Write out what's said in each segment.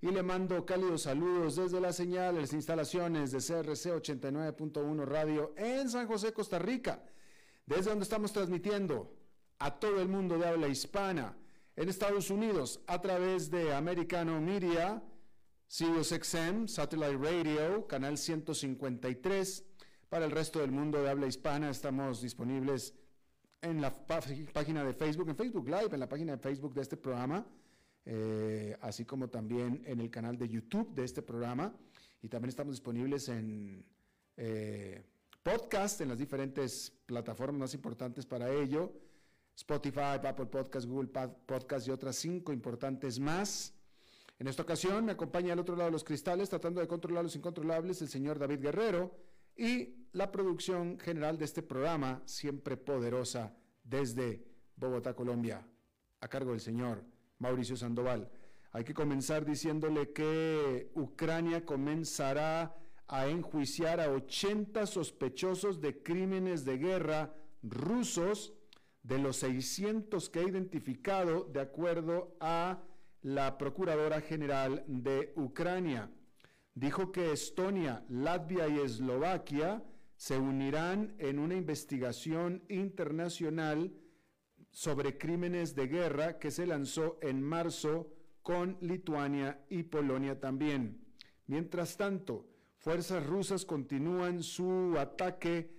y le mando cálidos saludos desde las señales instalaciones de CRC 89.1 Radio en San José, Costa Rica, desde donde estamos transmitiendo a todo el mundo de habla hispana en Estados Unidos a través de Americano Media, Sirius XM, Satellite Radio, canal 153 para el resto del mundo de habla hispana estamos disponibles en la página de Facebook, en Facebook Live, en la página de Facebook de este programa, eh, así como también en el canal de YouTube de este programa. Y también estamos disponibles en eh, podcast, en las diferentes plataformas más importantes para ello. Spotify, Apple Podcast, Google Podcast y otras cinco importantes más. En esta ocasión me acompaña al otro lado de los cristales, tratando de controlar los incontrolables, el señor David Guerrero y la producción general de este programa, siempre poderosa, desde Bogotá, Colombia, a cargo del señor Mauricio Sandoval. Hay que comenzar diciéndole que Ucrania comenzará a enjuiciar a 80 sospechosos de crímenes de guerra rusos de los 600 que ha identificado de acuerdo a la Procuradora General de Ucrania dijo que Estonia, Latvia y Eslovaquia se unirán en una investigación internacional sobre crímenes de guerra que se lanzó en marzo con Lituania y Polonia también. Mientras tanto, fuerzas rusas continúan su ataque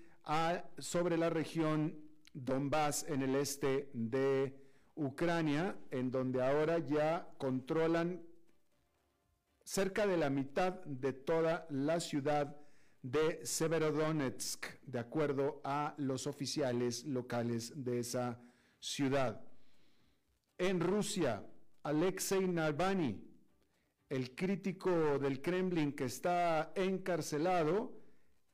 sobre la región Donbass en el este de Ucrania, en donde ahora ya controlan cerca de la mitad de toda la ciudad de Severodonetsk, de acuerdo a los oficiales locales de esa ciudad. En Rusia, Alexei Navalny, el crítico del Kremlin que está encarcelado,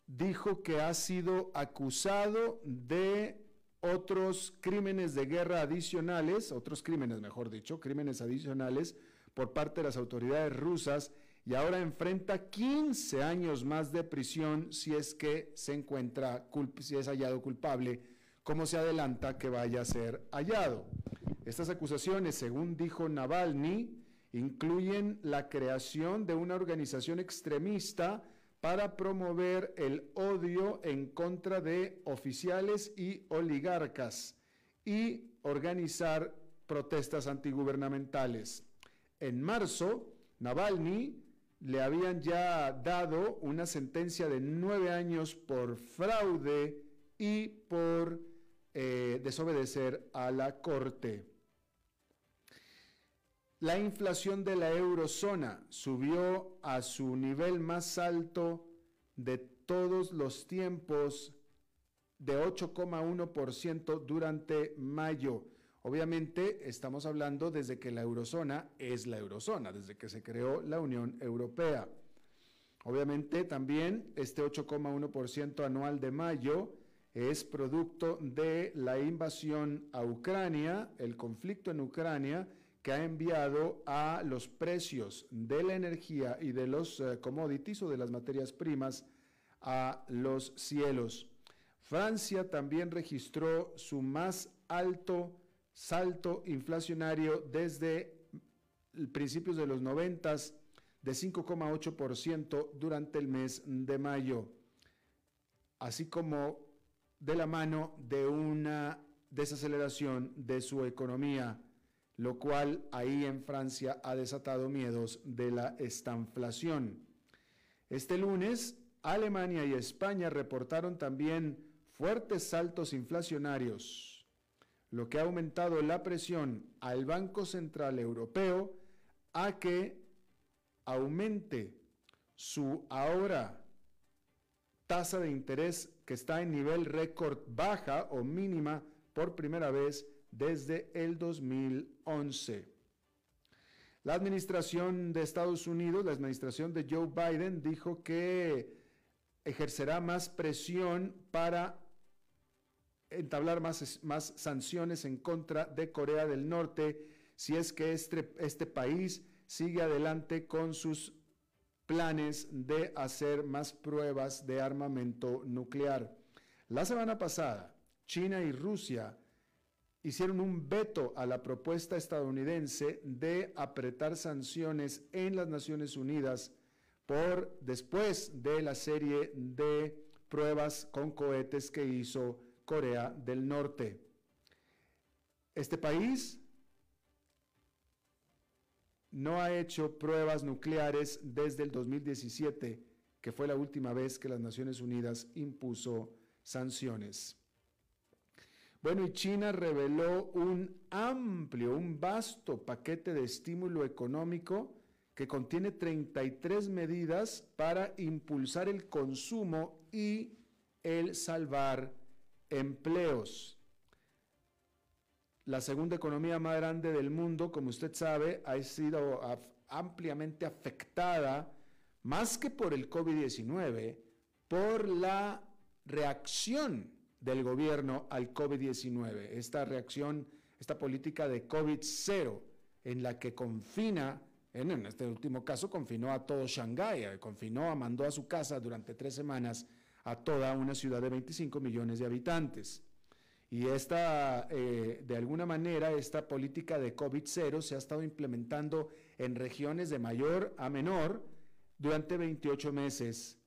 dijo que ha sido acusado de otros crímenes de guerra adicionales, otros crímenes, mejor dicho, crímenes adicionales por parte de las autoridades rusas y ahora enfrenta 15 años más de prisión si es que se encuentra, si es hallado culpable, como se adelanta que vaya a ser hallado. Estas acusaciones, según dijo Navalny, incluyen la creación de una organización extremista para promover el odio en contra de oficiales y oligarcas y organizar protestas antigubernamentales. En marzo, Navalny le habían ya dado una sentencia de nueve años por fraude y por eh, desobedecer a la Corte. La inflación de la eurozona subió a su nivel más alto de todos los tiempos de 8,1% durante mayo. Obviamente estamos hablando desde que la eurozona es la eurozona, desde que se creó la Unión Europea. Obviamente también este 8,1% anual de mayo es producto de la invasión a Ucrania, el conflicto en Ucrania, que ha enviado a los precios de la energía y de los eh, commodities o de las materias primas a los cielos. Francia también registró su más alto salto inflacionario desde principios de los noventas, de 5,8% durante el mes de mayo, así como de la mano de una desaceleración de su economía, lo cual ahí en Francia ha desatado miedos de la estanflación. Este lunes, Alemania y España reportaron también fuertes saltos inflacionarios, lo que ha aumentado la presión al Banco Central Europeo a que aumente su ahora tasa de interés que está en nivel récord baja o mínima por primera vez desde el 2011. La administración de Estados Unidos, la administración de Joe Biden, dijo que ejercerá más presión para entablar más, más sanciones en contra de Corea del Norte si es que este, este país sigue adelante con sus planes de hacer más pruebas de armamento nuclear. La semana pasada, China y Rusia hicieron un veto a la propuesta estadounidense de apretar sanciones en las Naciones Unidas por después de la serie de pruebas con cohetes que hizo Corea del Norte. Este país no ha hecho pruebas nucleares desde el 2017, que fue la última vez que las Naciones Unidas impuso sanciones. Bueno, y China reveló un amplio, un vasto paquete de estímulo económico que contiene 33 medidas para impulsar el consumo y el salvar empleos. La segunda economía más grande del mundo, como usted sabe, ha sido ampliamente afectada, más que por el COVID-19, por la reacción del gobierno al COVID-19. Esta reacción, esta política de COVID-0, en la que confina, en, este último caso, confinó a todo Shanghái, eh, confinó, mandó a su casa durante tres semanas a toda una ciudad de 25 millones de habitantes. Y esta, eh, de alguna manera, esta política de COVID-0 se ha estado implementando en regiones de mayor a menor durante 28 meses.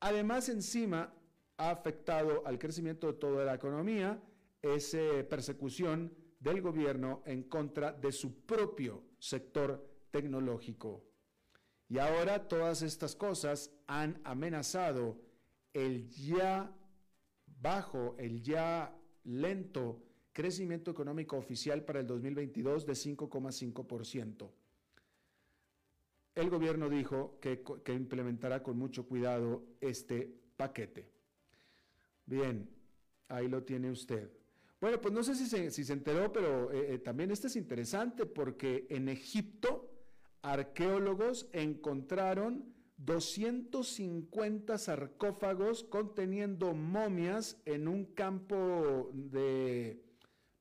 Además, encima, ha afectado al crecimiento de toda la economía esa persecución del gobierno en contra de su propio sector tecnológico. Y ahora todas estas cosas han amenazado el ya bajo el ya lento crecimiento económico oficial para el 2022 de 5,5%. El gobierno dijo que, implementará con mucho cuidado este paquete. Bien, ahí lo tiene usted. Bueno, pues no sé si se, enteró, pero eh, eh, también este es interesante porque en Egipto arqueólogos encontraron 250 sarcófagos conteniendo momias en un campo de,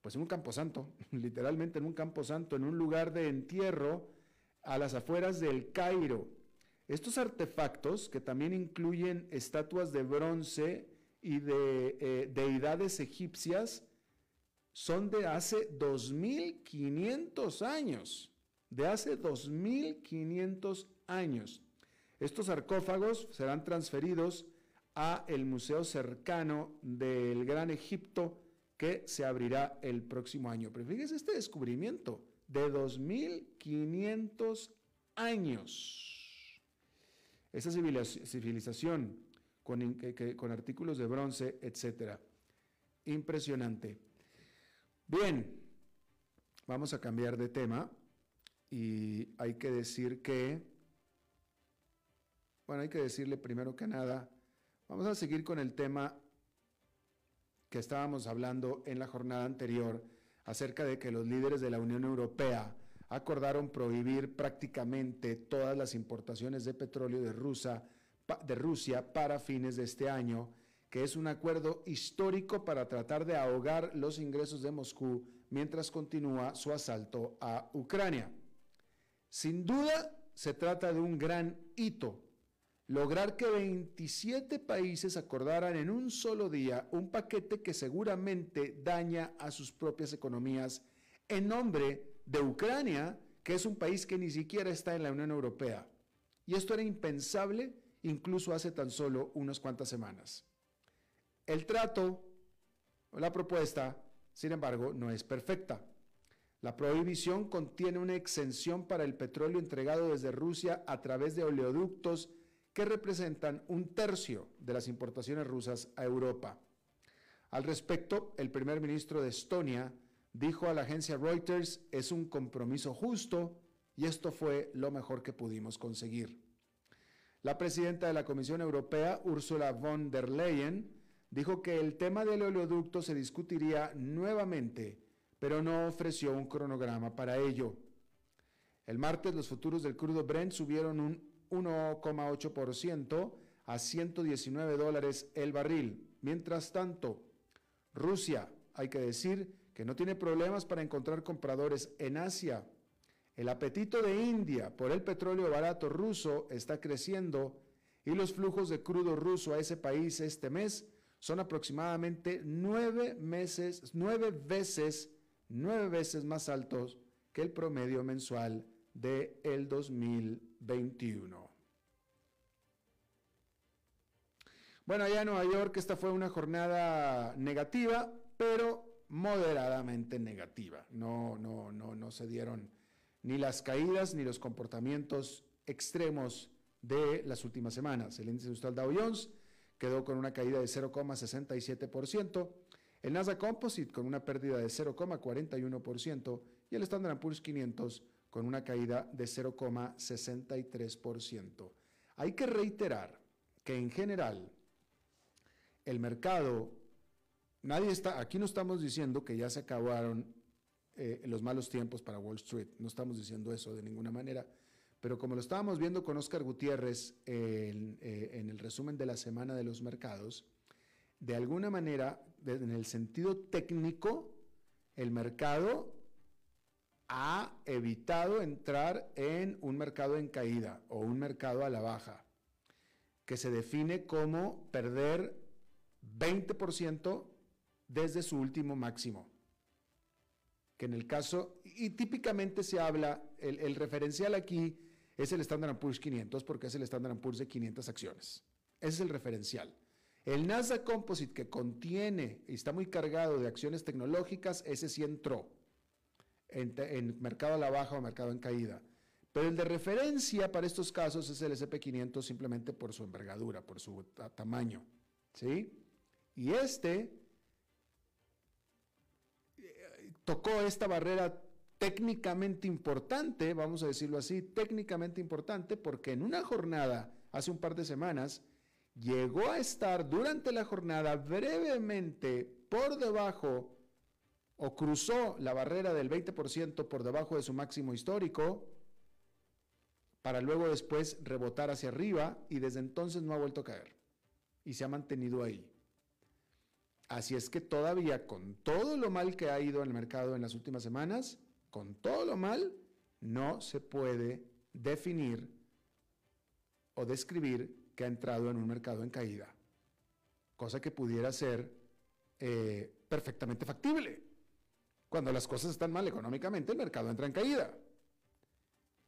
pues en un campo santo, literalmente en un campo santo, en un lugar de entierro a las afueras del Cairo. Estos artefactos, que también incluyen estatuas de bronce y de eh, deidades egipcias, son de hace 2500 años, de hace 2500 años. Estos sarcófagos serán transferidos a el museo cercano del Gran Egipto que se abrirá el próximo año. Pero fíjese este descubrimiento de 2500 años. Esa civilización con, con artículos de bronce, etcétera. Impresionante. Bien, vamos a cambiar de tema y hay que decir que bueno, hay que decirle primero que nada, vamos a seguir con el tema que estábamos hablando en la jornada anterior acerca de que los líderes de la Unión Europea acordaron prohibir prácticamente todas las importaciones de petróleo de, de Rusia para fines de este año, que es un acuerdo histórico para tratar de ahogar los ingresos de Moscú mientras continúa su asalto a Ucrania. Sin duda, se trata de un gran hito lograr que 27 países acordaran en un solo día un paquete que seguramente daña a sus propias economías en nombre de Ucrania, que es un país que ni siquiera está en la Unión Europea. Y esto era impensable incluso hace tan solo unas cuantas semanas. El trato o la propuesta, sin embargo, no es perfecta. La prohibición contiene una exención para el petróleo entregado desde Rusia a través de oleoductos que representan un tercio de las importaciones rusas a Europa. Al respecto, el primer ministro de Estonia dijo a la agencia Reuters, es un compromiso justo y esto fue lo mejor que pudimos conseguir. La presidenta de la Comisión Europea, Ursula von der Leyen, dijo que el tema del oleoducto se discutiría nuevamente, pero no ofreció un cronograma para ello. El martes los futuros del crudo Brent subieron un 1,8% a 119 dólares el barril. Mientras tanto, Rusia, hay que decir que no tiene problemas para encontrar compradores en Asia. El apetito de India por el petróleo barato ruso está creciendo y los flujos de crudo ruso a ese país este mes son aproximadamente nueve meses, nueve veces, nueve veces más altos que el promedio mensual de el 2021. Bueno, allá en Nueva York esta fue una jornada negativa, pero moderadamente negativa. No, no, no, no se dieron ni las caídas ni los comportamientos extremos de las últimas semanas. El índice industrial Dow Jones quedó con una caída de 0,67%, el Nasdaq Composite con una pérdida de 0,41% y el Standard Poor's 500 con una caída de 0,63%. Hay que reiterar que en general el mercado, nadie está, aquí no estamos diciendo que ya se acabaron eh, los malos tiempos para Wall Street, no estamos diciendo eso de ninguna manera, pero como lo estábamos viendo con Oscar Gutiérrez en, eh, en el resumen de la semana de los mercados, de alguna manera, en el sentido técnico, el mercado ha evitado entrar en un mercado en caída o un mercado a la baja, que se define como perder 20% desde su último máximo. Que en el caso, y típicamente se habla, el, referencial aquí es el Standard Poor's 500 porque es el Standard Poor's de 500 acciones. Ese es el referencial. El Nasdaq Composite que contiene y está muy cargado de acciones tecnológicas, ese sí entró en, mercado a la baja o mercado en caída. Pero el de referencia para estos casos es el SP500 simplemente por su envergadura, por su tamaño. ¿Sí? Y este eh, tocó esta barrera técnicamente importante, vamos a decirlo así, técnicamente importante, porque en una jornada, hace un par de semanas, llegó a estar durante la jornada brevemente por debajo o cruzó la barrera del 20% por debajo de su máximo histórico, para luego después rebotar hacia arriba y desde entonces no ha vuelto a caer y se ha mantenido ahí. Así es que todavía con todo lo mal que ha ido el mercado en las últimas semanas, con todo lo mal, no se puede definir o describir que ha entrado en un mercado en caída, cosa que pudiera ser eh, perfectamente factible. Cuando las cosas están mal económicamente, el mercado entra en caída.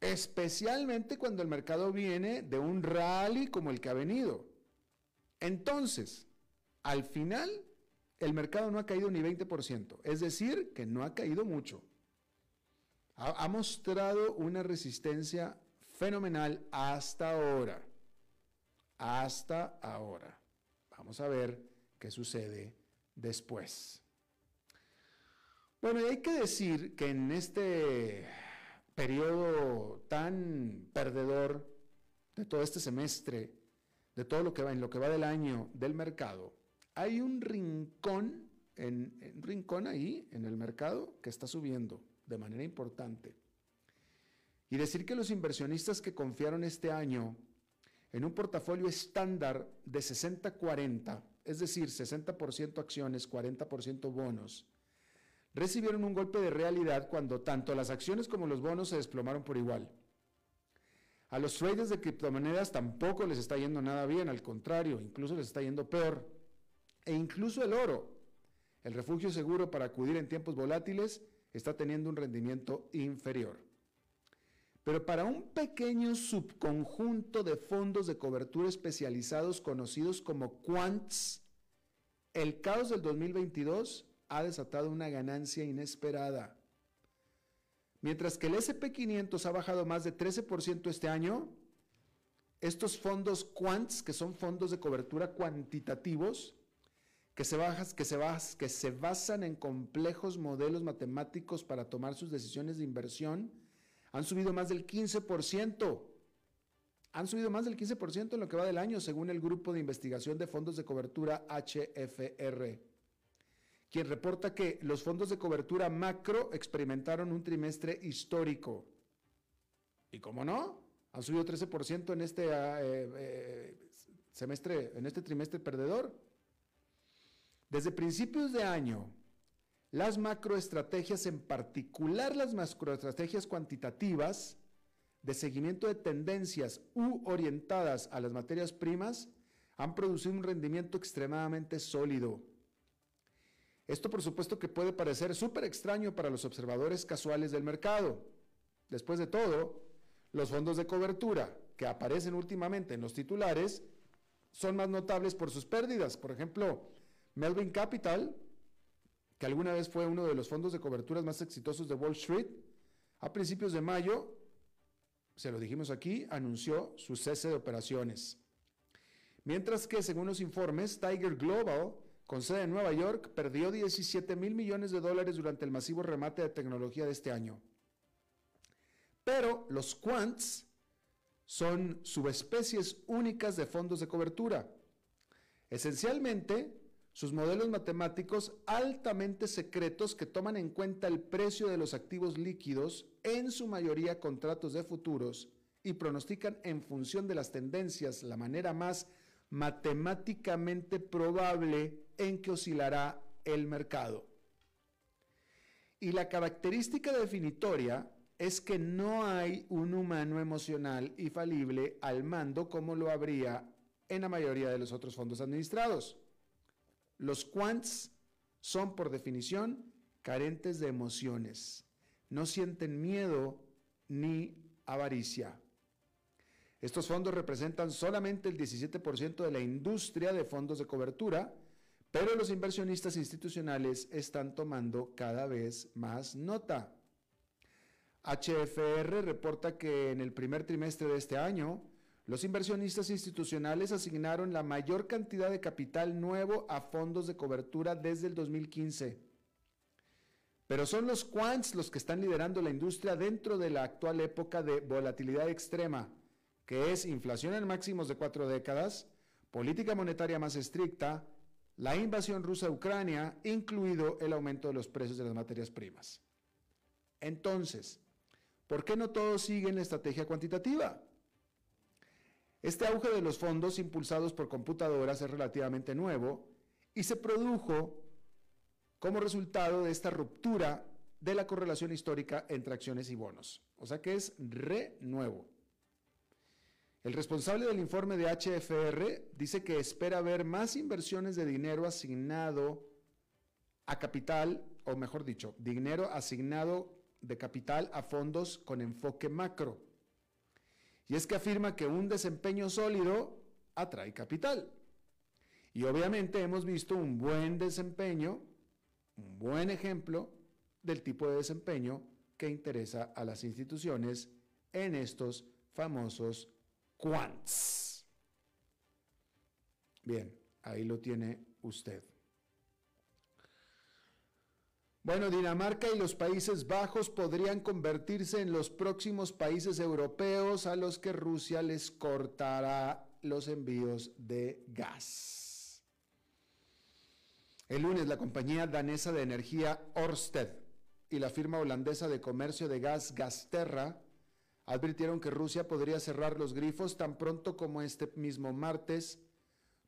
Especialmente cuando el mercado viene de un rally como el que ha venido. Entonces, al final, el mercado no ha caído ni 20%, es decir, que no ha caído mucho. Ha, ha mostrado una resistencia fenomenal hasta ahora. Hasta ahora. Vamos a ver qué sucede después. Bueno, y hay que decir que en este periodo tan perdedor de todo este semestre, de todo lo que va en lo que va del año del mercado, hay un rincón, en, un rincón ahí en el mercado que está subiendo de manera importante. Y decir que los inversionistas que confiaron este año en un portafolio estándar de 60-40, es decir, 60% acciones, 40% bonos, recibieron un golpe de realidad cuando tanto las acciones como los bonos se desplomaron por igual. A los traders de criptomonedas tampoco les está yendo nada bien, al contrario, incluso les está yendo peor. E incluso el oro, el refugio seguro para acudir en tiempos volátiles, está teniendo un rendimiento inferior. pero para un pequeño subconjunto de fondos de cobertura especializados conocidos como quants, el caos del 2022 ha desatado una ganancia inesperada. Mientras que el SP500 ha bajado más de 13% este año, estos fondos quants, que son fondos de cobertura cuantitativos, que se, que, se que se basan en complejos modelos matemáticos para tomar sus decisiones de inversión, han subido más del 15%. Han subido más del 15% en lo que va del año, según el Grupo de Investigación de Fondos de Cobertura HFR, quien reporta que los fondos de cobertura macro experimentaron un trimestre histórico. ¿Y cómo no? Han subido 13% en este ah, eh, eh, semestre, en este trimestre perdedor. Desde principios de año, las macroestrategias, en particular las macroestrategias cuantitativas de seguimiento de tendencias u orientadas a las materias primas, han producido un rendimiento extremadamente sólido. Esto por supuesto que puede parecer súper extraño para los observadores casuales del mercado. Después de todo, los fondos de cobertura que aparecen últimamente en los titulares son más notables por sus pérdidas. Por ejemplo, Melvin Capital, que alguna vez fue uno de los fondos de coberturas más exitosos de Wall Street, a principios de mayo, se lo dijimos aquí, anunció su cese de operaciones. Mientras que, según los informes, Tiger Global, con sede en Nueva York, perdió 17 mil millones de dólares durante el masivo remate de tecnología de este año. Pero los quants son subespecies únicas de fondos de cobertura. Esencialmente, sus modelos matemáticos altamente secretos que toman en cuenta el precio de los activos líquidos, en su mayoría contratos de futuros, y pronostican en función de las tendencias la manera más matemáticamente probable en que oscilará el mercado. Y la característica definitoria es que no hay un humano emocional y falible al mando como lo habría en la mayoría de los otros fondos administrados. Los quants son por definición carentes de emociones. No sienten miedo ni avaricia. Estos fondos representan solamente el 17% de la industria de fondos de cobertura, pero los inversionistas institucionales están tomando cada vez más nota. HFR reporta que en el primer trimestre de este año, los inversionistas institucionales asignaron la mayor cantidad de capital nuevo a fondos de cobertura desde el 2015. Pero son los quants los que están liderando la industria dentro de la actual época de volatilidad extrema, que es inflación en máximos de cuatro décadas, política monetaria más estricta, la invasión rusa a Ucrania, incluido el aumento de los precios de las materias primas. Entonces, ¿por qué no todos siguen la estrategia cuantitativa? Este auge de los fondos impulsados por computadoras es relativamente nuevo y se produjo como resultado de esta ruptura de la correlación histórica entre acciones y bonos. O sea que es re nuevo. El responsable del informe de HFR dice que espera ver más inversiones de dinero asignado a capital, o mejor dicho, dinero asignado de capital a fondos con enfoque macro. Y es que afirma que un desempeño sólido atrae capital. Y obviamente hemos visto un buen desempeño, un buen ejemplo del tipo de desempeño que interesa a las instituciones en estos famosos quants. Bien, ahí lo tiene usted. Bueno, Dinamarca y los Países Bajos podrían convertirse en los próximos países europeos a los que Rusia les cortará los envíos de gas. El lunes la compañía danesa de energía Orsted y la firma holandesa de comercio de gas Gasterra advirtieron que Rusia podría cerrar los grifos tan pronto como este mismo martes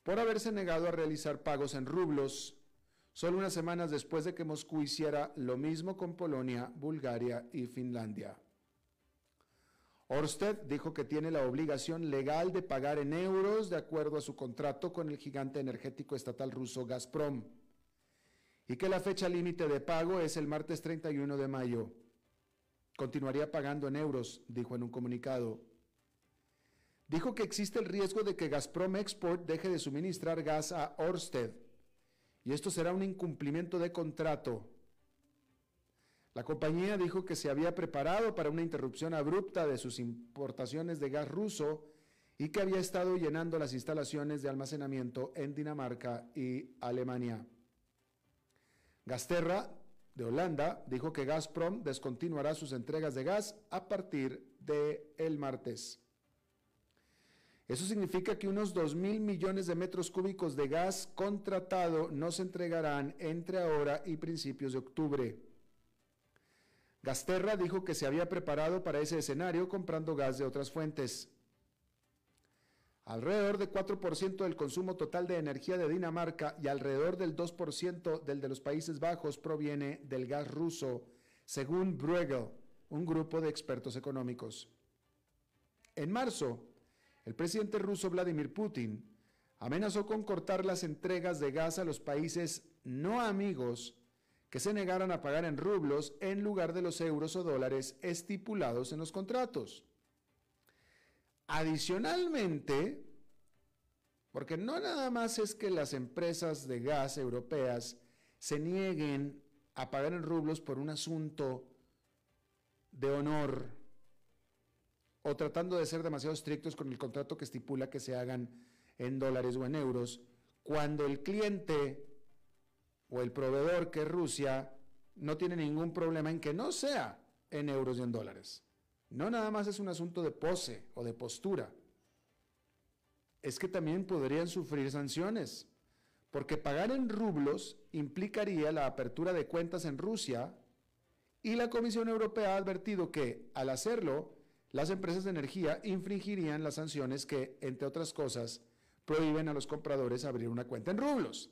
por haberse negado a realizar pagos en rublos solo unas semanas después de que Moscú hiciera lo mismo con Polonia, Bulgaria y Finlandia. Orsted dijo que tiene la obligación legal de pagar en euros de acuerdo a su contrato con el gigante energético estatal ruso Gazprom y que la fecha límite de pago es el martes 31 de mayo. Continuaría pagando en euros, dijo en un comunicado. Dijo que existe el riesgo de que Gazprom Export deje de suministrar gas a Orsted y esto será un incumplimiento de contrato. La compañía dijo que se había preparado para una interrupción abrupta de sus importaciones de gas ruso y que había estado llenando las instalaciones de almacenamiento en Dinamarca y Alemania. Gasterra, de Holanda, dijo que Gazprom descontinuará sus entregas de gas a partir del el martes. Eso significa que unos 2 mil millones de metros cúbicos de gas contratado no se entregarán entre ahora y principios de octubre. Gasterra dijo que se había preparado para ese escenario comprando gas de otras fuentes. Alrededor de 4% del consumo total de energía de Dinamarca y alrededor del 2% del de los Países Bajos proviene del gas ruso, según Bruegel, un grupo de expertos económicos. En marzo, el presidente ruso Vladimir Putin amenazó con cortar las entregas de gas a los países no amigos que se negaran a pagar en rublos en lugar de los euros o dólares estipulados en los contratos. Adicionalmente, porque no nada más es que las empresas de gas europeas se nieguen a pagar en rublos por un asunto de honor o tratando de ser demasiado estrictos con el contrato que estipula que se hagan en dólares o en euros, cuando el cliente o el proveedor que es Rusia no tiene ningún problema en que no sea en euros y en dólares. No nada más es un asunto de pose o de postura. Es que también podrían sufrir sanciones, porque pagar en rublos implicaría la apertura de cuentas en Rusia y la Comisión Europea ha advertido que, al hacerlo, las empresas de energía infringirían las sanciones que, entre otras cosas, prohíben a los compradores abrir una cuenta en rublos.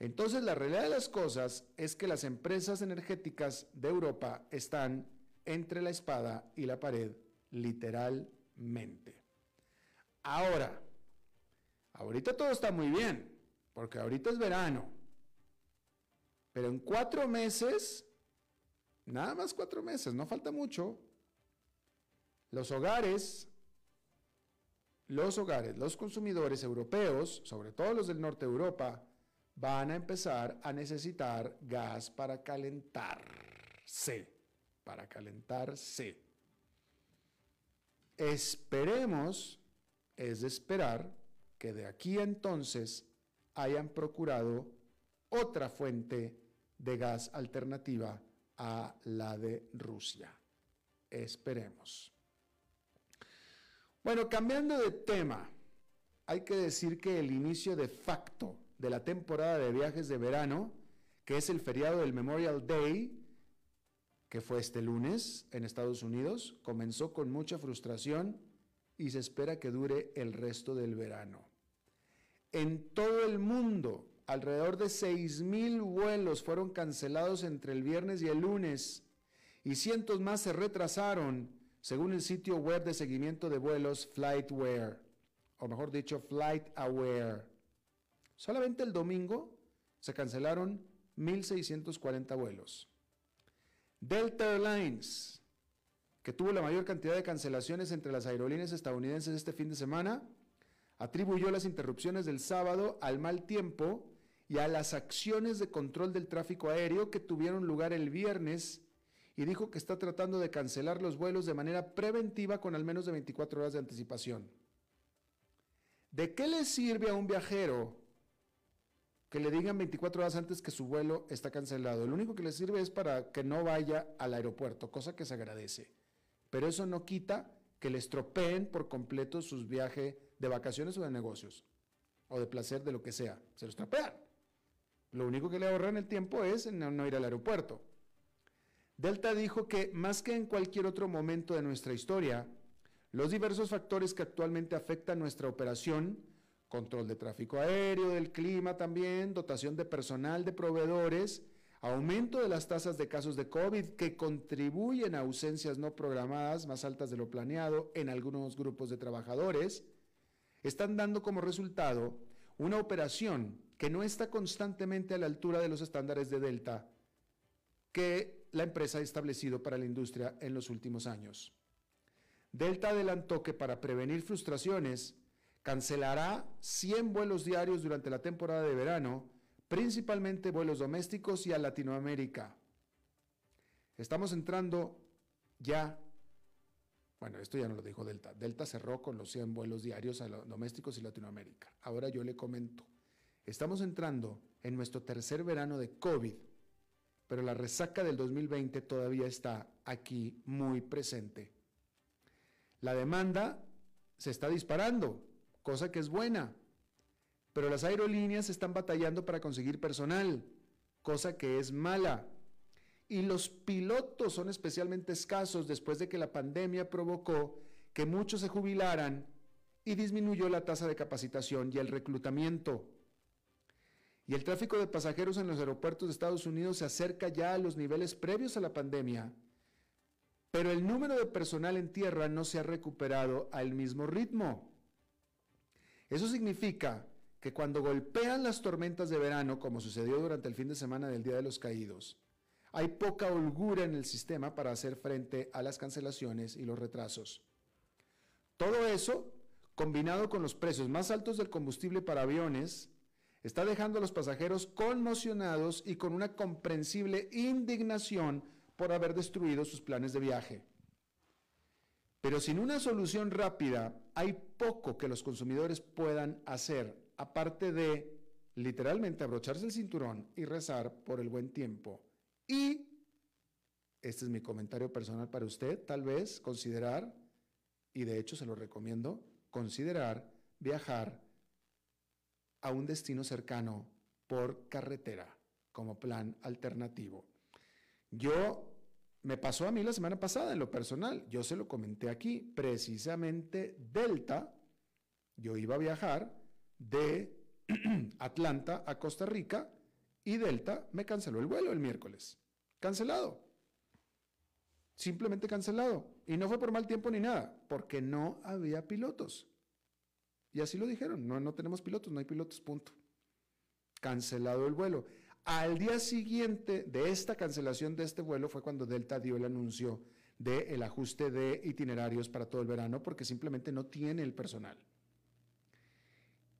Entonces, la realidad de las cosas es que las empresas energéticas de Europa están entre la espada y la pared, literalmente. Ahora, ahorita todo está muy bien, porque ahorita es verano, pero en cuatro meses, nada más cuatro meses, no falta mucho, los hogares, los hogares, los consumidores europeos, sobre todo los del norte de Europa, van a empezar a necesitar gas para calentarse para calentarse. Esperemos, es de esperar, que de aquí entonces hayan procurado otra fuente de gas alternativa a la de Rusia. Esperemos. Bueno, cambiando de tema, hay que decir que el inicio de facto de la temporada de viajes de verano, que es el feriado del Memorial Day, que fue este lunes en Estados Unidos, comenzó con mucha frustración y se espera que dure el resto del verano. En todo el mundo, alrededor de 6.000 vuelos fueron cancelados entre el viernes y el lunes y cientos más se retrasaron, según el sitio web de seguimiento de vuelos FlightWare, o mejor dicho, FlightAware. Solamente el domingo se cancelaron 1.640 vuelos. Delta Airlines, que tuvo la mayor cantidad de cancelaciones entre las aerolíneas estadounidenses este fin de semana, atribuyó las interrupciones del sábado al mal tiempo y a las acciones de control del tráfico aéreo que tuvieron lugar el viernes y dijo que está tratando de cancelar los vuelos de manera preventiva con al menos de 24 horas de anticipación. ¿De qué le sirve a un viajero que le digan 24 horas antes que su vuelo está cancelado. Lo único que le sirve es para que no vaya al aeropuerto, cosa que se agradece. Pero eso no quita que le estropeen por completo sus viajes de vacaciones o de negocios, o de placer, de lo que sea. Se lo estropean. Lo único que le ahorran el tiempo es no, no ir al aeropuerto. Delta dijo que más que en cualquier otro momento de nuestra historia, los diversos factores que actualmente afectan nuestra operación control de tráfico aéreo, del clima también, dotación de personal de proveedores, aumento de las tasas de casos de COVID que contribuyen a ausencias no programadas más altas de lo planeado en algunos grupos de trabajadores, están dando como resultado una operación que no está constantemente a la altura de los estándares de Delta, que la empresa ha establecido para la industria en los últimos años. Delta adelantó que para prevenir frustraciones, cancelará 100 vuelos diarios durante la temporada de verano, principalmente vuelos domésticos y a Latinoamérica. Estamos entrando ya, bueno, esto ya no lo dijo Delta, Delta cerró con los 100 vuelos diarios a los domésticos y Latinoamérica. Ahora yo le comento, estamos entrando en nuestro tercer verano de COVID, pero la resaca del 2020 todavía está aquí muy presente. La demanda se está disparando, cosa que es buena, pero las aerolíneas están batallando para conseguir personal, cosa que es mala y los pilotos son especialmente escasos después de que la pandemia provocó que muchos se jubilaran y disminuyó la tasa de capacitación y el reclutamiento. Y el tráfico de pasajeros en los aeropuertos de Estados Unidos se acerca ya a los niveles previos a la pandemia, pero el número de personal en tierra no se ha recuperado al mismo ritmo. Eso significa que cuando golpean las tormentas de verano, como sucedió durante el fin de semana del Día de los Caídos, hay poca holgura en el sistema para hacer frente a las cancelaciones y los retrasos. Todo eso, combinado con los precios más altos del combustible para aviones, está dejando a los pasajeros conmocionados y con una comprensible indignación por haber destruido sus planes de viaje. Pero sin una solución rápida, hay poco que los consumidores puedan hacer, aparte de literalmente abrocharse el cinturón y rezar por el buen tiempo y, este es mi comentario personal para usted, tal vez considerar, y de hecho se lo recomiendo, considerar viajar a un destino cercano por carretera como plan alternativo. Yo me pasó a mí la semana pasada en lo personal, yo se lo comenté aquí, precisamente Delta, yo iba a viajar de Atlanta a Costa Rica y Delta me canceló el vuelo el miércoles. Cancelado. Simplemente cancelado. Y no fue por mal tiempo ni nada, porque no había pilotos. Y así lo dijeron, no, no tenemos pilotos, no hay pilotos, punto. Cancelado el vuelo. Al día siguiente de esta cancelación de este vuelo fue cuando Delta dio el anuncio del ajuste de itinerarios para todo el verano, porque simplemente no tiene el personal.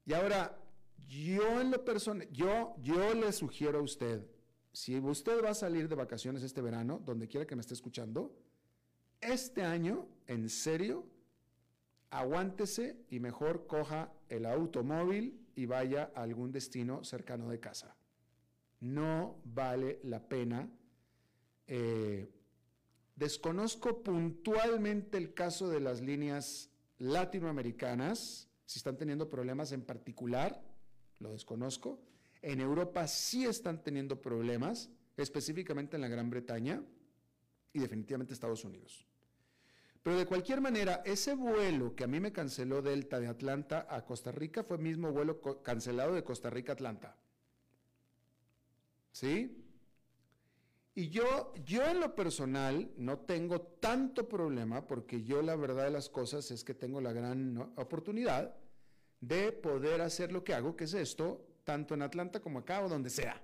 Y ahora, yo en lo personal, yo, yo le sugiero a usted, si usted va a salir de vacaciones este verano, donde quiera que me esté escuchando, este año, en serio, aguántese y mejor coja el automóvil y vaya a algún destino cercano de casa. No vale la pena. Eh, desconozco puntualmente el caso de las líneas latinoamericanas, si están teniendo problemas en particular, lo desconozco en Europa sí están teniendo problemas, específicamente en la Gran Bretaña y definitivamente Estados Unidos. Pero de cualquier manera, ese vuelo que a mí me canceló Delta de Atlanta a Costa Rica fue el mismo vuelo cancelado de Costa Rica a Atlanta. ¿Sí? Y yo, yo en lo personal no tengo tanto problema porque yo la verdad de las cosas es que tengo la gran oportunidad de poder hacer lo que hago, que es esto, tanto en Atlanta como acá o donde sea.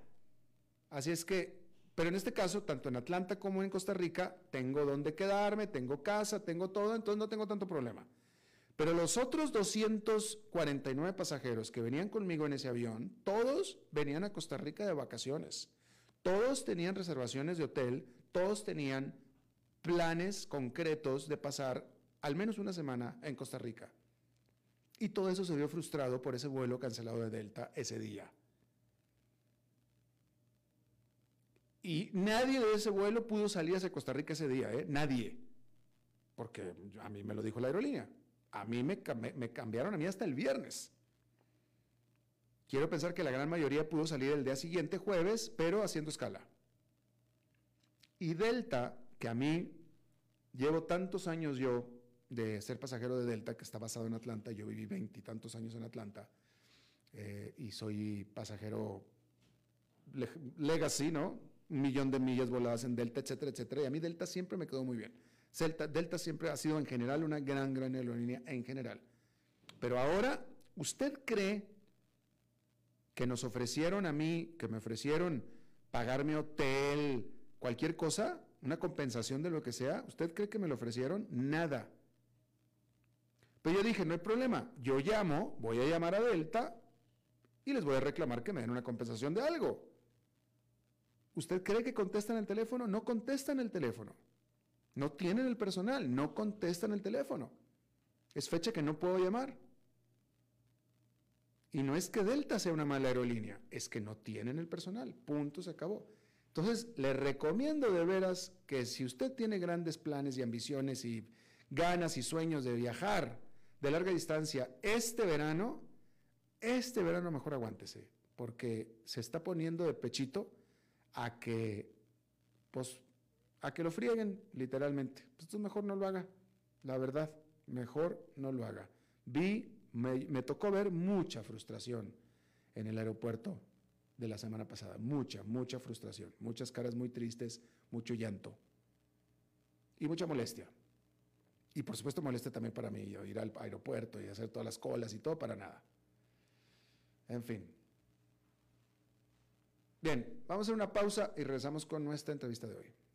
Así es que, pero en este caso, tanto en Atlanta como en Costa Rica, tengo donde quedarme, tengo casa, tengo todo, entonces no tengo tanto problema. Pero los otros 249 pasajeros que venían conmigo en ese avión, todos venían a Costa Rica de vacaciones. Todos tenían reservaciones de hotel, todos tenían planes concretos de pasar al menos una semana en Costa Rica. Y todo eso se vio frustrado por ese vuelo cancelado de Delta ese día. Y nadie de ese vuelo pudo salir hacia Costa Rica ese día, ¿eh? Nadie. Porque a mí me lo dijo la aerolínea. A mí me, cambiaron a mí hasta el viernes. Quiero pensar que la gran mayoría pudo salir el día siguiente, jueves, pero haciendo escala. Y Delta, que a mí llevo tantos años yo de ser pasajero de Delta, que está basado en Atlanta. Yo viví veintitantos años en Atlanta eh, y soy pasajero legacy, ¿no? Un millón de millas voladas en Delta, etcétera, etcétera. Y a mí Delta siempre me quedó muy bien. Delta, siempre ha sido en general una gran, gran aerolínea en general. Pero ahora, ¿usted cree que nos ofrecieron a mí, que me ofrecieron pagarme hotel, cualquier cosa, una compensación de lo que sea, ¿usted cree que me lo ofrecieron? Nada. Pero yo dije, no hay problema, yo llamo, voy a llamar a Delta y les voy a reclamar que me den una compensación de algo. ¿Usted cree que contestan el teléfono? No contestan el teléfono. No tienen el personal, no contestan el teléfono. Es fecha que no puedo llamar. Y no es que Delta sea una mala aerolínea, es que no tienen el personal. Punto, se acabó. Entonces, le recomiendo de veras que si usted tiene grandes planes y ambiciones y ganas y sueños de viajar de larga distancia este verano, este verano mejor aguántese, porque se está poniendo de pechito a que, pues, a que lo frieguen, literalmente. Pues mejor no lo haga, la verdad, mejor no lo haga. Vi, me, me tocó ver mucha frustración en el aeropuerto de la semana pasada, mucha, mucha frustración, muchas caras muy tristes, mucho llanto y mucha molestia. Y por supuesto molestia también para mí, ir al aeropuerto y hacer todas las colas y todo para nada. En fin. Bien, vamos a hacer una pausa y regresamos con nuestra entrevista de hoy.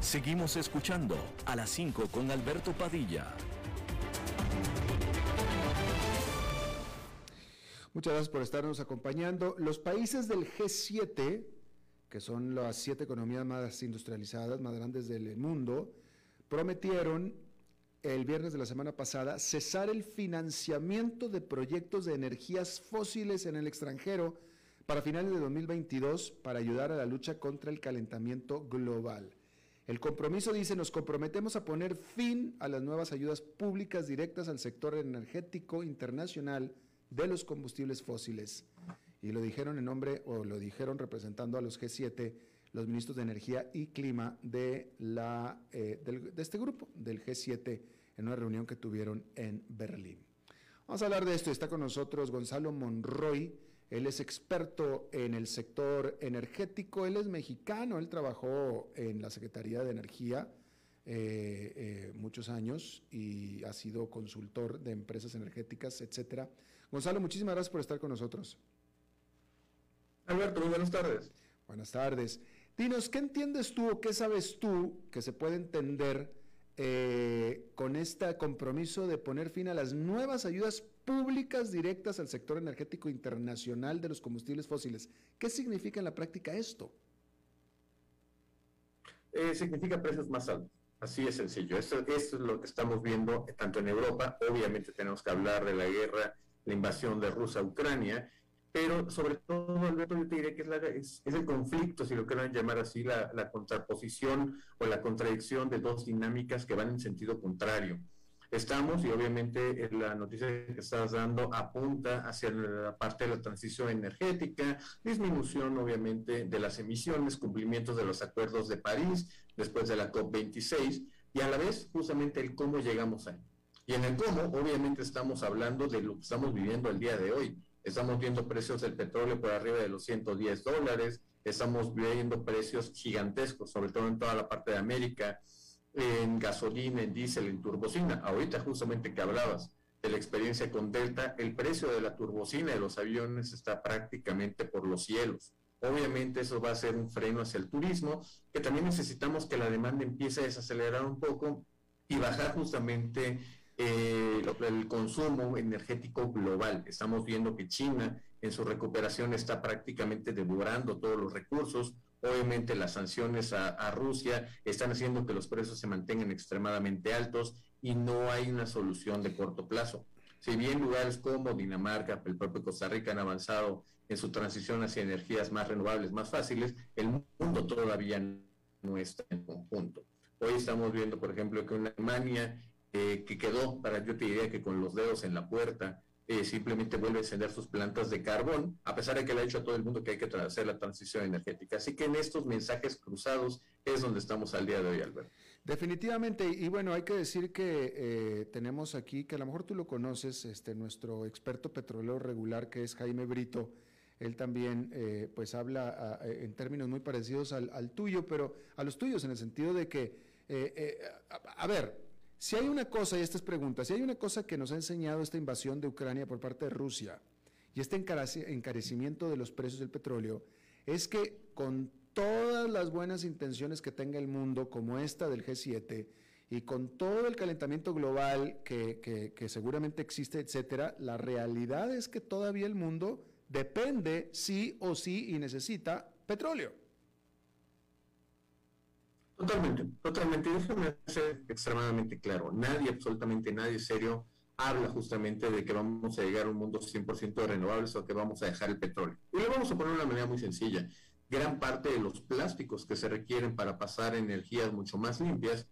Seguimos escuchando a las 5 con Alberto Padilla. Muchas gracias por estarnos acompañando. Los países del G7, que son las siete economías más industrializadas, más grandes del mundo, prometieron el viernes de la semana pasada cesar el financiamiento de proyectos de energías fósiles en el extranjero para finales de 2022 para ayudar a la lucha contra el calentamiento global. El compromiso dice, nos comprometemos a poner fin a las nuevas ayudas públicas directas al sector energético internacional de los combustibles fósiles. Y lo dijeron en nombre, o lo dijeron representando a los G7, los ministros de Energía y Clima de, la, eh, del, de este grupo, del G7, en una reunión que tuvieron en Berlín. Vamos a hablar de esto. Está con nosotros Gonzalo Monroy. Él es experto en el sector energético. Él es mexicano. Él trabajó en la Secretaría de Energía eh, eh, muchos años y ha sido consultor de empresas energéticas, etcétera. Gonzalo, muchísimas gracias por estar con nosotros. Alberto, muy buenas tardes. Buenas tardes. Dinos, ¿qué entiendes tú o qué sabes tú que se puede entender eh, con este compromiso de poner fin a las nuevas ayudas públicas directas al sector energético internacional de los combustibles fósiles? ¿Qué significa en la práctica esto? Eh, significa precios más altos. Así es sencillo. Esto, esto, es lo que estamos viendo tanto en Europa. Obviamente tenemos que hablar de la guerra, la invasión de Rusia a Ucrania, pero sobre todo, Alberto, yo te diré que es, la, es, es el conflicto, si lo quieren llamar así, la, la, contraposición o la contradicción de dos dinámicas que van en sentido contrario. Estamos, y obviamente la noticia que estás dando apunta hacia la parte de la transición energética, disminución obviamente de las emisiones, cumplimientos de los acuerdos de París después de la COP26, y a la vez justamente el cómo llegamos ahí. Y en el cómo, obviamente estamos hablando de lo que estamos viviendo el día de hoy Estamos viendo precios del petróleo por arriba de los 110 dólares, estamos viendo precios gigantescos, sobre todo en toda la parte de América, en gasolina, en diésel, en turbocina. Ahorita justamente que hablabas de la experiencia con Delta, el precio de la turbocina de los aviones está prácticamente por los cielos. Obviamente eso va a ser un freno hacia el turismo, que también necesitamos que la demanda empiece a desacelerar un poco y bajar justamente eh, el consumo energético global. Estamos viendo que China en su recuperación está prácticamente devorando todos los recursos. Obviamente las sanciones a, Rusia están haciendo que los precios se mantengan extremadamente altos y no hay una solución de corto plazo. Si bien lugares como Dinamarca, el propio Costa Rica han avanzado en su transición hacia energías más renovables, más fáciles, el mundo todavía no está en conjunto. Hoy estamos viendo, por ejemplo, que una Alemania eh, que quedó, para yo te diría que con los dedos en la puerta, eh, simplemente vuelve a encender sus plantas de carbón, a pesar de que le ha dicho a todo el mundo que hay que hacer la transición energética. Así que en estos mensajes cruzados es donde estamos al día de hoy, Alberto. Definitivamente, y bueno, hay que decir que eh, tenemos aquí, que a lo mejor tú lo conoces, este, nuestro experto petrolero regular, que es Jaime Brito, él también eh, pues habla en términos muy parecidos al, al, tuyo, pero a los tuyos en el sentido de que, a ver, si hay una cosa, y esta es pregunta, si hay una cosa que nos ha enseñado esta invasión de Ucrania por parte de Rusia y este encarecimiento de los precios del petróleo, es que con todas las buenas intenciones que tenga el mundo, como esta del G7, y con todo el calentamiento global que, que seguramente existe, etcétera, la realidad es que todavía el mundo depende sí o sí y necesita petróleo. Totalmente, totalmente. Déjame ser extremadamente claro. Nadie, absolutamente nadie serio, habla justamente de que vamos a llegar a un mundo 100% renovables o que vamos a dejar el petróleo. Y lo vamos a poner de una manera muy sencilla. Gran parte de los plásticos que se requieren para pasar energías mucho más limpias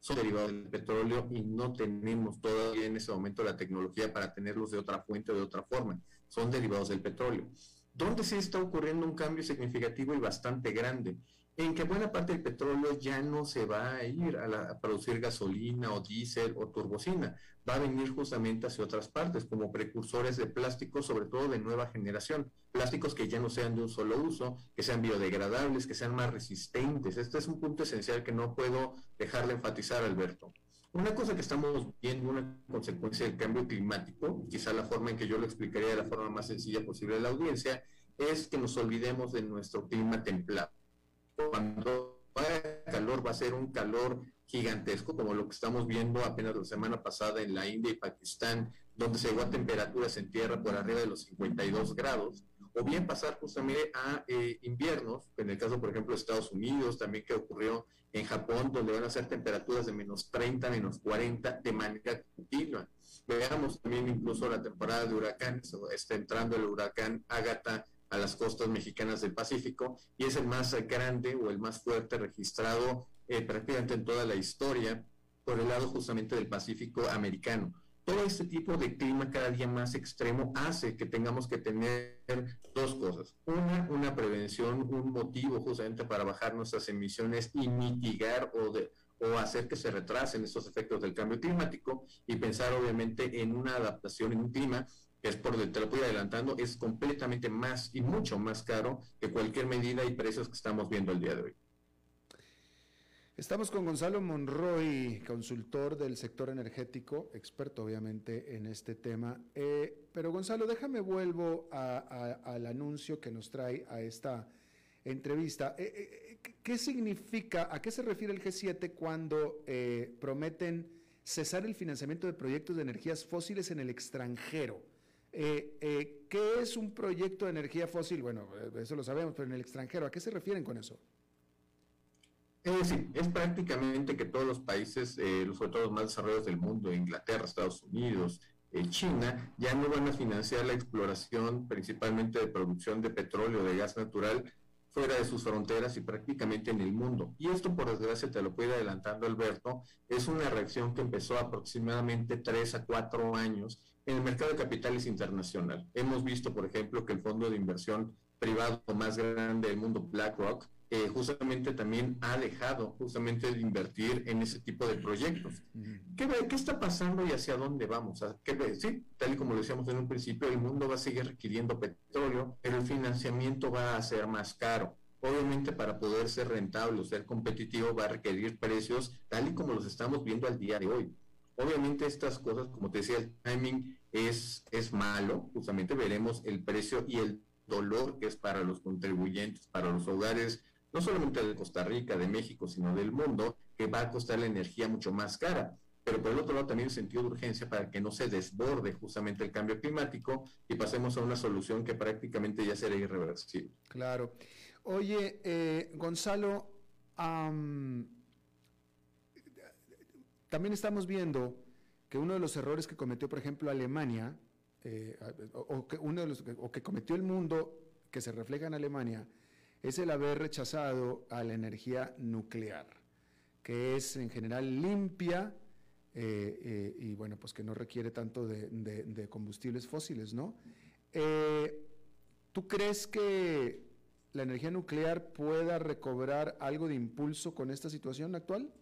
son derivados del petróleo y no tenemos todavía en ese momento la tecnología para tenerlos de otra fuente o de otra forma. Son derivados del petróleo. ¿Dónde sí está ocurriendo un cambio significativo y bastante grande? En que buena parte del petróleo ya no se va a ir a, producir gasolina o diésel o turbocina, va a venir justamente hacia otras partes, como precursores de plásticos, sobre todo de nueva generación, plásticos que ya no sean de un solo uso, que sean biodegradables, que sean más resistentes. Este es un punto esencial que no puedo dejar de enfatizar, Alberto. Una cosa que estamos viendo, una consecuencia del cambio climático, quizá la forma en que yo lo explicaría de la forma más sencilla posible a la audiencia, es que nos olvidemos de nuestro clima templado cuando vaya calor va a ser un calor gigantesco, como lo que estamos viendo apenas la semana pasada en la India y Pakistán, donde se llegó a temperaturas en tierra por arriba de los 52 grados, o bien pasar justamente a eh, inviernos, en el caso, por ejemplo, de Estados Unidos, también que ocurrió en Japón, donde van a ser temperaturas de menos 30, menos 40 de manera continua. Veamos también incluso la temporada de huracanes, está entrando el huracán Agatha a las costas mexicanas del Pacífico y es el más grande o el más fuerte registrado eh, prácticamente en toda la historia por el lado justamente del Pacífico americano. Todo este tipo de clima cada día más extremo hace que tengamos que tener dos cosas. Una, una prevención, un motivo justamente para bajar nuestras emisiones y mitigar o, o hacer que se retrasen estos efectos del cambio climático y pensar obviamente en una adaptación en un clima es por te lo voy adelantando, es completamente más y mucho más caro que cualquier medida y precios que estamos viendo el día de hoy. Estamos con Gonzalo Monroy, consultor del sector energético, experto obviamente en este tema. Eh, pero Gonzalo, déjame vuelvo al anuncio que nos trae a esta entrevista. Eh, eh, ¿Qué significa, a qué se refiere el G7 cuando prometen cesar el financiamiento de proyectos de energías fósiles en el extranjero? Eh, eh, ¿Qué es un proyecto de energía fósil? Bueno, eh, eso lo sabemos, pero en el extranjero, ¿a qué se refieren con eso? sí, es prácticamente que todos los países, sobre todo los más desarrollados del mundo, Inglaterra, Estados Unidos, China, ya no van a financiar la exploración principalmente de producción de petróleo, de gas natural, fuera de sus fronteras y prácticamente en el mundo. Y esto, por desgracia, te lo puede adelantando Alberto, es una reacción que empezó aproximadamente tres a cuatro años en el mercado de capitales internacional. Hemos visto, por ejemplo, que el fondo de inversión privado más grande del mundo, BlackRock, eh, justamente también ha dejado justamente de invertir en ese tipo de proyectos. ¿Qué, ¿Qué, está pasando y hacia dónde vamos? ¿Qué, sí, tal y como lo decíamos en un principio, el mundo va a seguir requiriendo petróleo, pero el financiamiento va a ser más caro. obviamente para poder ser rentable o ser competitivo va a requerir precios tal y como los estamos viendo al día de hoy. Obviamente estas cosas, como te decía, el timing es, es malo, justamente veremos el precio y el dolor que es para los contribuyentes, para los hogares, no solamente de Costa Rica, de México, sino del mundo, que va a costar la energía mucho más cara. Pero por el otro lado también el sentido de urgencia para que no se desborde justamente el cambio climático y pasemos a una solución que prácticamente ya será irreversible. Claro. Oye, eh, Gonzalo, también estamos viendo que uno de los errores que cometió, por ejemplo, Alemania, eh, o, que uno de los, o que cometió el mundo que se refleja en Alemania, es el haber rechazado a la energía nuclear, que es en general limpia eh, y bueno, pues que no requiere tanto de, combustibles fósiles, ¿no? ¿Tú crees que la energía nuclear pueda recobrar algo de impulso con esta situación actual?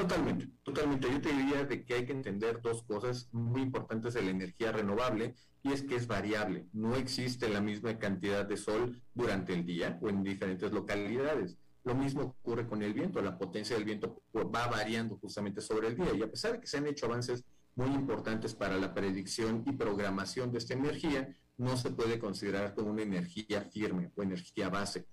Totalmente, totalmente. Yo te diría de que hay que entender dos cosas muy importantes de la energía renovable y es que es variable. No existe la misma cantidad de sol durante el día o en diferentes localidades. Lo mismo ocurre con el viento. La potencia del viento va variando justamente sobre el día y a pesar de que se han hecho avances muy importantes para la predicción y programación de esta energía, no se puede considerar como una energía firme o energía base.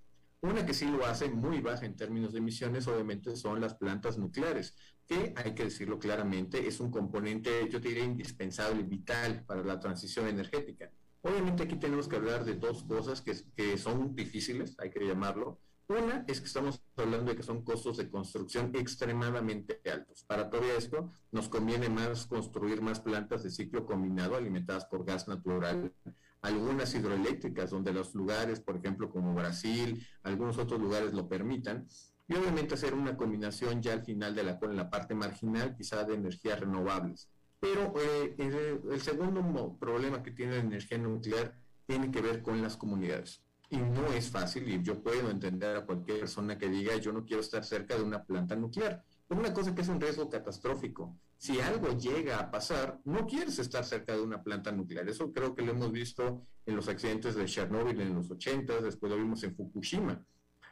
Una que sí lo hace muy baja en términos de emisiones, obviamente, son las plantas nucleares, que hay que decirlo claramente, es un componente, yo diría, indispensable, vital para la transición energética. Obviamente aquí tenemos que hablar de dos cosas que son difíciles, hay que llamarlo. Una es que estamos hablando de que son costos de construcción extremadamente altos. Para todo esto, nos conviene más construir más plantas de ciclo combinado alimentadas por gas natural, algunas hidroeléctricas donde los lugares, por ejemplo, como Brasil, algunos otros lugares lo permitan, y obviamente hacer una combinación ya al final de la, con la parte marginal, quizá de energías renovables. Pero eh, el segundo problema que tiene la energía nuclear tiene que ver con las comunidades y no es fácil y yo puedo entender a cualquier persona que diga yo no quiero estar cerca de una planta nuclear. Una cosa que es un riesgo catastrófico. Si algo llega a pasar, no quieres estar cerca de una planta nuclear. Eso creo que lo hemos visto en los accidentes de Chernobyl en los 80, después lo vimos en Fukushima.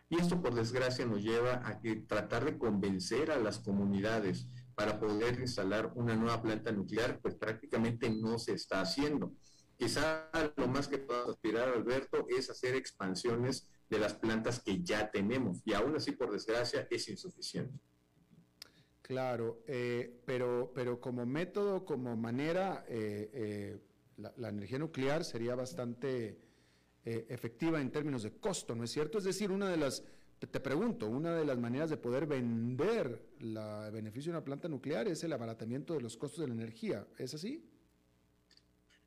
Y esto, por desgracia, nos lleva a que tratar de convencer a las comunidades para poder instalar una nueva planta nuclear, pues prácticamente no se está haciendo. Quizá lo más que podamos aspirar, Alberto, es hacer expansiones de las plantas que ya tenemos y aún así, por desgracia, es insuficiente. Claro, eh, pero, pero como método, como manera, eh, eh, la, energía nuclear sería bastante efectiva en términos de costo, ¿no es cierto? Es decir, una de las, te, te pregunto, una de las maneras de poder vender el beneficio de una planta nuclear es el abaratamiento de los costos de la energía, ¿es así?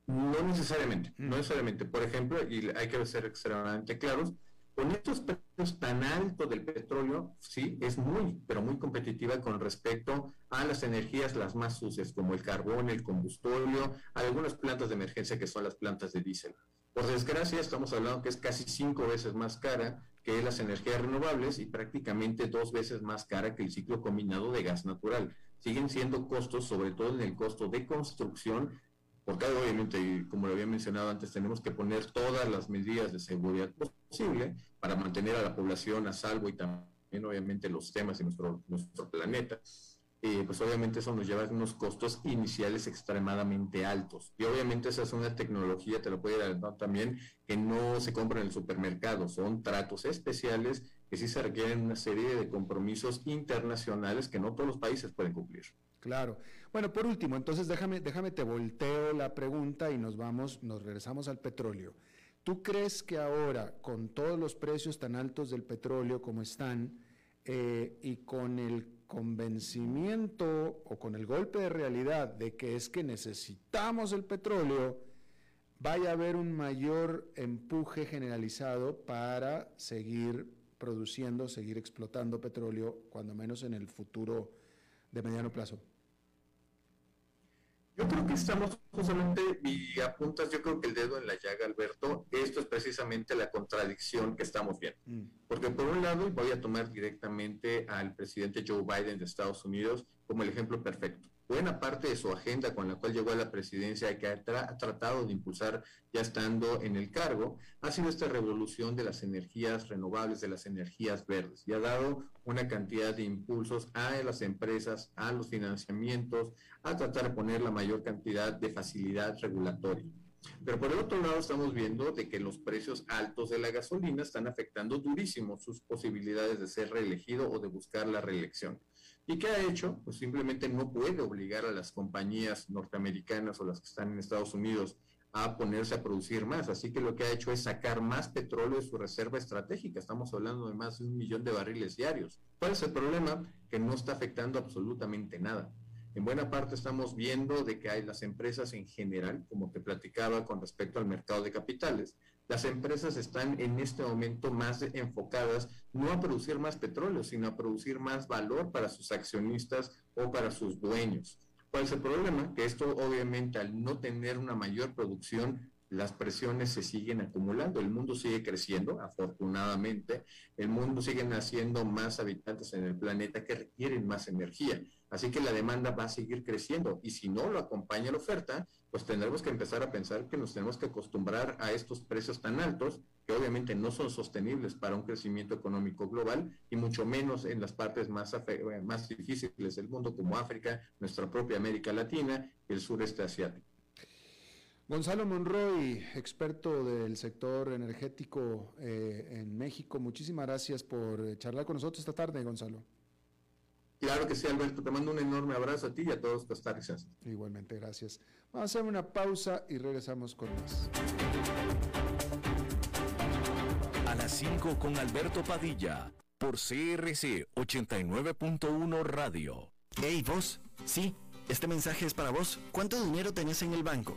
No necesariamente, no mm. necesariamente. Por ejemplo, y hay que ser extremadamente claros, con estos precios tan altos del petróleo, sí, es muy, pero muy competitiva con respecto a las energías las más sucias, como el carbón, el combustible, algunas plantas de emergencia que son las plantas de diésel. Por desgracia, estamos hablando que es casi cinco veces más cara que las energías renovables y prácticamente dos veces más cara que el ciclo combinado de gas natural. Siguen siendo costos, sobre todo en el costo de construcción, porque obviamente, como lo había mencionado antes, tenemos que poner todas las medidas de seguridad posible para mantener a la población a salvo y también obviamente los temas de nuestro, nuestro planeta. Eh, pues obviamente eso nos lleva a unos costos iniciales extremadamente altos. Y obviamente esa es una tecnología, te lo puede adelantar también, que no se compra en el supermercado, son tratos especiales que sí se requieren una serie de compromisos internacionales que no todos los países pueden cumplir. Claro. Bueno, por último, entonces déjame, déjame te volteo la pregunta y nos vamos, nos regresamos al petróleo. ¿Tú crees que ahora, con todos los precios tan altos del petróleo como están, eh, y con el convencimiento o con el golpe de realidad de que es que necesitamos el petróleo, vaya a haber un mayor empuje generalizado para seguir produciendo, seguir explotando petróleo, cuando menos en el futuro de mediano plazo? Yo creo que estamos justamente, y apuntas yo creo que el dedo en la llaga, Alberto, esto es precisamente la contradicción que estamos viendo. Mm. Porque por un lado, voy a tomar directamente al presidente Joe Biden de Estados Unidos como el ejemplo perfecto. Buena parte de su agenda con la cual llegó a la presidencia que ha, tratado de impulsar ya estando en el cargo, ha sido esta revolución de las energías renovables, de las energías verdes, y ha dado una cantidad de impulsos a las empresas, a los financiamientos, a tratar de poner la mayor cantidad de facilidad regulatoria. Pero por el otro lado estamos viendo de que los precios altos de la gasolina están afectando durísimo sus posibilidades de ser reelegido o de buscar la reelección. ¿Y qué ha hecho? Pues simplemente no puede obligar a las compañías norteamericanas o las que están en Estados Unidos a ponerse a producir más. Así que lo que ha hecho es sacar más petróleo de su reserva estratégica. Estamos hablando de más de un millón de barriles diarios. ¿Cuál es el problema? Que no está afectando absolutamente nada. En buena parte estamos viendo de que hay las empresas en general, como te platicaba con respecto al mercado de capitales, las empresas están en este momento más enfocadas no a producir más petróleo, sino a producir más valor para sus accionistas o para sus dueños. ¿Cuál es el problema? Que esto obviamente al no tener una mayor producción las presiones se siguen acumulando, el mundo sigue creciendo, afortunadamente, el mundo sigue naciendo más habitantes en el planeta que requieren más energía, así que la demanda va a seguir creciendo y si no lo acompaña la oferta, pues tendremos que empezar a pensar que nos tenemos que acostumbrar a estos precios tan altos que obviamente no son sostenibles para un crecimiento económico global y mucho menos en las partes más, más difíciles del mundo como África, nuestra propia América Latina y el sureste asiático. Gonzalo Monroy, experto del sector energético eh, en México, muchísimas gracias por eh, charlar con nosotros esta tarde, Gonzalo. Claro que sí, Alberto. Te mando un enorme abrazo a ti y a todos los costarricenses. Igualmente, gracias. Vamos a hacer una pausa y regresamos con más. A las 5 con Alberto Padilla, por CRC 89.1 Radio. Hey, vos. Sí, este mensaje es para vos. ¿Cuánto dinero tenés en el banco?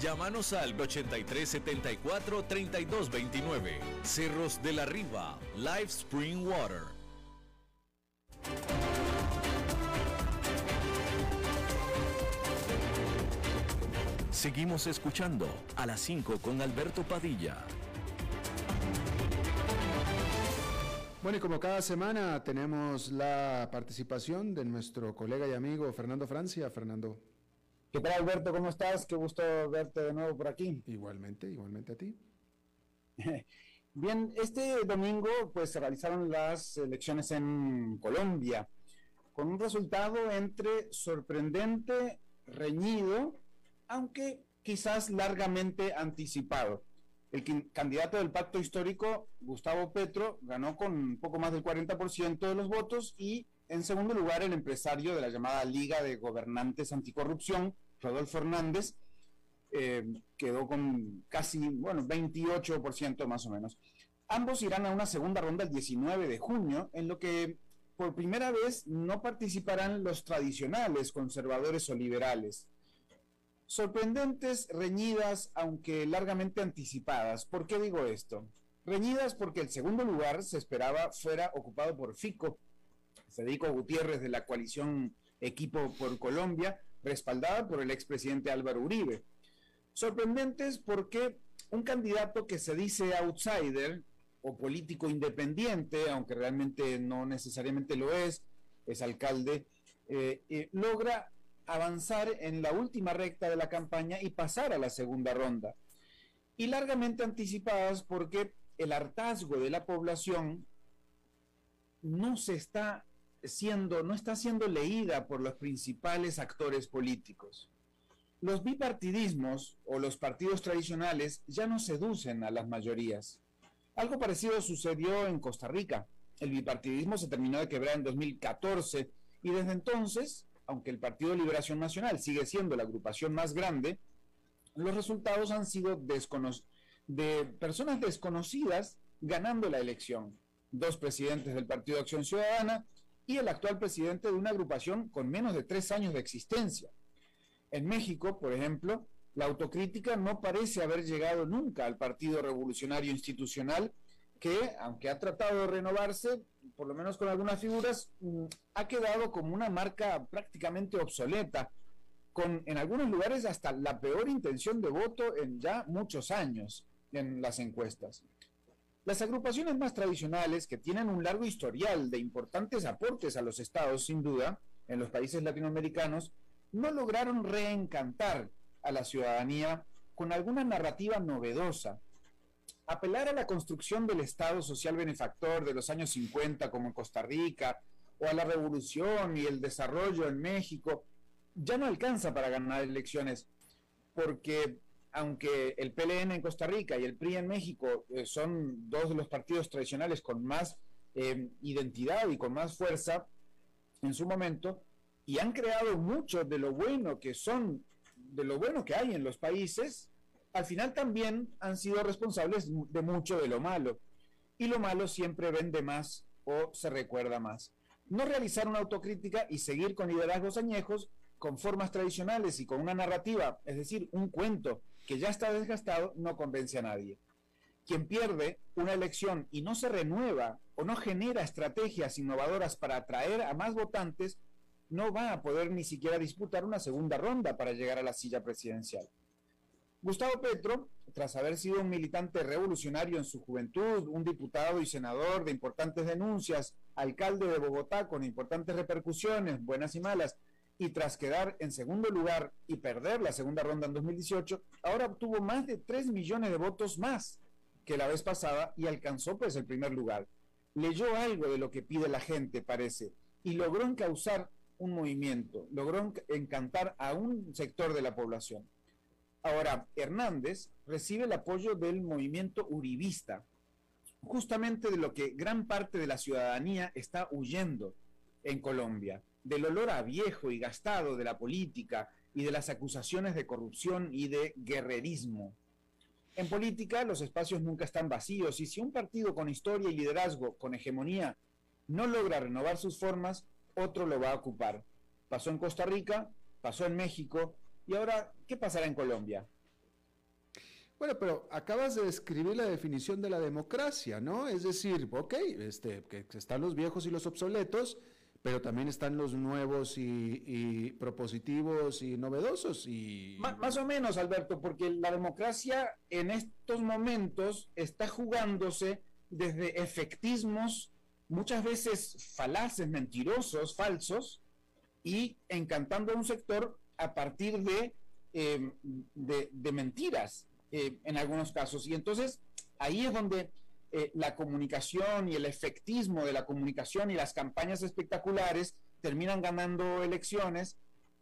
Llámanos al 8374 3229. Cerros de la Riva, Live Spring Water. Seguimos escuchando a las 5 con Alberto Padilla. Bueno, y como cada semana tenemos la participación de nuestro colega y amigo Fernando Francia. Fernando. ¿Qué tal, Alberto? ¿Cómo estás? Qué gusto verte de nuevo por aquí. Igualmente, igualmente a ti. Bien, este domingo pues se realizaron las elecciones en Colombia con un resultado entre sorprendente, reñido, aunque quizás largamente anticipado. El candidato del pacto histórico, Gustavo Petro, ganó con un poco más del 40% de los votos y en segundo lugar el empresario de la llamada Liga de Gobernantes Anticorrupción, Rodolfo Hernández, eh, quedó con casi, bueno, 28% más o menos. Ambos irán a una segunda ronda el 19 de junio, en lo que por primera vez no participarán los tradicionales conservadores o liberales. Sorprendentes, reñidas, aunque largamente anticipadas. ¿Por qué digo esto? Reñidas porque el segundo lugar se esperaba fuera ocupado por Fico, Federico Gutiérrez de la coalición Equipo por Colombia, respaldada por el expresidente Álvaro Uribe. Sorprendentes porque un candidato que se dice outsider o político independiente, aunque realmente no necesariamente lo es, es alcalde, eh, eh, logra avanzar en la última recta de la campaña y pasar a la segunda ronda. Y largamente anticipadas porque el hartazgo de la población no se está siendo, no está siendo leída por los principales actores políticos. Los bipartidismos o los partidos tradicionales ya no seducen a las mayorías. Algo parecido sucedió en Costa Rica. El bipartidismo se terminó de quebrar en 2014 y desde entonces, aunque el Partido Liberación Nacional sigue siendo la agrupación más grande, los resultados han sido de personas desconocidas ganando la elección. Dos presidentes del Partido Acción Ciudadana y el actual presidente de una agrupación con menos de tres años de existencia. En México, por ejemplo, la autocrítica no parece haber llegado nunca al Partido Revolucionario Institucional, que, aunque ha tratado de renovarse, por lo menos con algunas figuras, mm, ha quedado como una marca prácticamente obsoleta, con en algunos lugares hasta la peor intención de voto en ya muchos años en las encuestas. Las agrupaciones más tradicionales, que tienen un largo historial de importantes aportes a los estados, sin duda, en los países latinoamericanos, no lograron reencantar a la ciudadanía con alguna narrativa novedosa. Apelar a la construcción del Estado social benefactor de los años 50 como en Costa Rica, o a la revolución y el desarrollo en México, ya no alcanza para ganar elecciones, porque aunque el PLN en Costa Rica y el PRI en México eh, son dos de los partidos tradicionales con más eh, identidad y con más fuerza en su momento, y han creado mucho de lo bueno que son, de lo bueno que hay en los países, al final también han sido responsables de mucho de lo malo. Y lo malo siempre vende más o se recuerda más. No realizar una autocrítica y seguir con liderazgos añejos, con formas tradicionales y con una narrativa, es decir, un cuento que ya está desgastado, no convence a nadie. Quien pierde una elección y no se renueva o no genera estrategias innovadoras para atraer a más votantes, no va a poder ni siquiera disputar una segunda ronda para llegar a la silla presidencial. Gustavo Petro, tras haber sido un militante revolucionario en su juventud, un diputado y senador de importantes denuncias, alcalde de Bogotá con importantes repercusiones, buenas y malas, y tras quedar en segundo lugar y perder la segunda ronda en 2018, ahora obtuvo más de 3 millones de votos más que la vez pasada y alcanzó pues el primer lugar. Leyó algo de lo que pide la gente, parece, y logró encauzar un movimiento, logró encantar a un sector de la población. Ahora, Hernández recibe el apoyo del movimiento uribista, justamente de lo que gran parte de la ciudadanía está huyendo en Colombia del olor a viejo y gastado de la política y de las acusaciones de corrupción y de guerrerismo. En política los espacios nunca están vacíos y si un partido con historia y liderazgo, con hegemonía, no logra renovar sus formas, otro lo va a ocupar. Pasó en Costa Rica, pasó en México y ahora, ¿qué pasará en Colombia? Bueno, pero acabas de describir la definición de la democracia, ¿no? Es decir, ok, este, que están los viejos y los obsoletos, pero también están los nuevos y, propositivos y novedosos. Y... más o menos, Alberto, porque la democracia en estos momentos está jugándose desde efectismos muchas veces falaces, mentirosos, falsos, y encantando a un sector a partir de, eh, de, mentiras eh, en algunos casos. Y entonces ahí es donde eh, la comunicación y el efectismo de la comunicación y las campañas espectaculares terminan ganando elecciones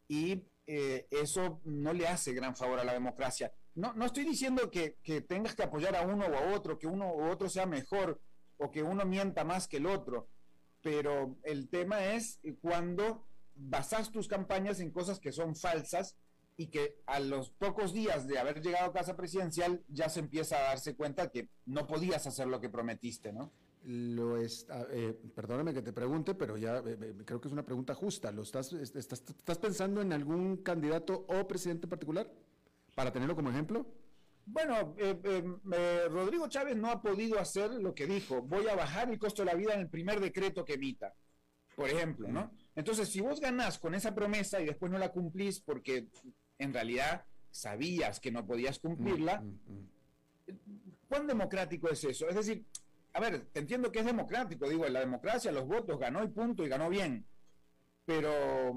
y eh, eso no le hace gran favor a la democracia. No, no estoy diciendo que, que, tengas que apoyar a uno o a otro, que uno u otro sea mejor o que uno mienta más que el otro, pero el tema es cuando basas tus campañas en cosas que son falsas y que a los pocos días de haber llegado a casa presidencial ya se empieza a darse cuenta que no podías hacer lo que prometiste, ¿no? Lo es, eh, perdóname que te pregunte, pero ya eh, eh, creo que es una pregunta justa. ¿Lo estás, estás, estás pensando en algún candidato o presidente particular para tenerlo como ejemplo? Bueno, Rodrigo Chávez no ha podido hacer lo que dijo. Voy a bajar el costo de la vida en el primer decreto que emita, por ejemplo, ¿no? Entonces, si vos ganás con esa promesa y después no la cumplís porque en realidad sabías que no podías cumplirla, mm, mm, mm. ¿cuán democrático es eso? Es decir, a ver, te entiendo que es democrático, digo, en la democracia los votos ganó y punto y ganó bien, pero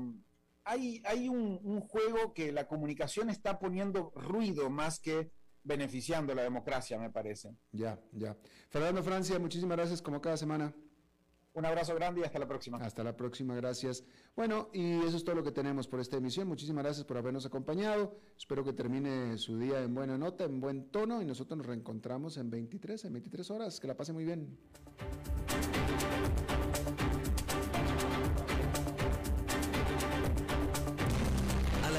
hay, hay un, un juego que la comunicación está poniendo ruido más que beneficiando la democracia, me parece. Ya, ya. Fernando Francia, muchísimas gracias como cada semana. Un abrazo grande y hasta la próxima. Hasta la próxima, gracias. Bueno, y eso es todo lo que tenemos por esta emisión. Muchísimas gracias por habernos acompañado. Espero que termine su día en buena nota, en buen tono y nosotros nos reencontramos en 23, en 23 horas. Que la pase muy bien.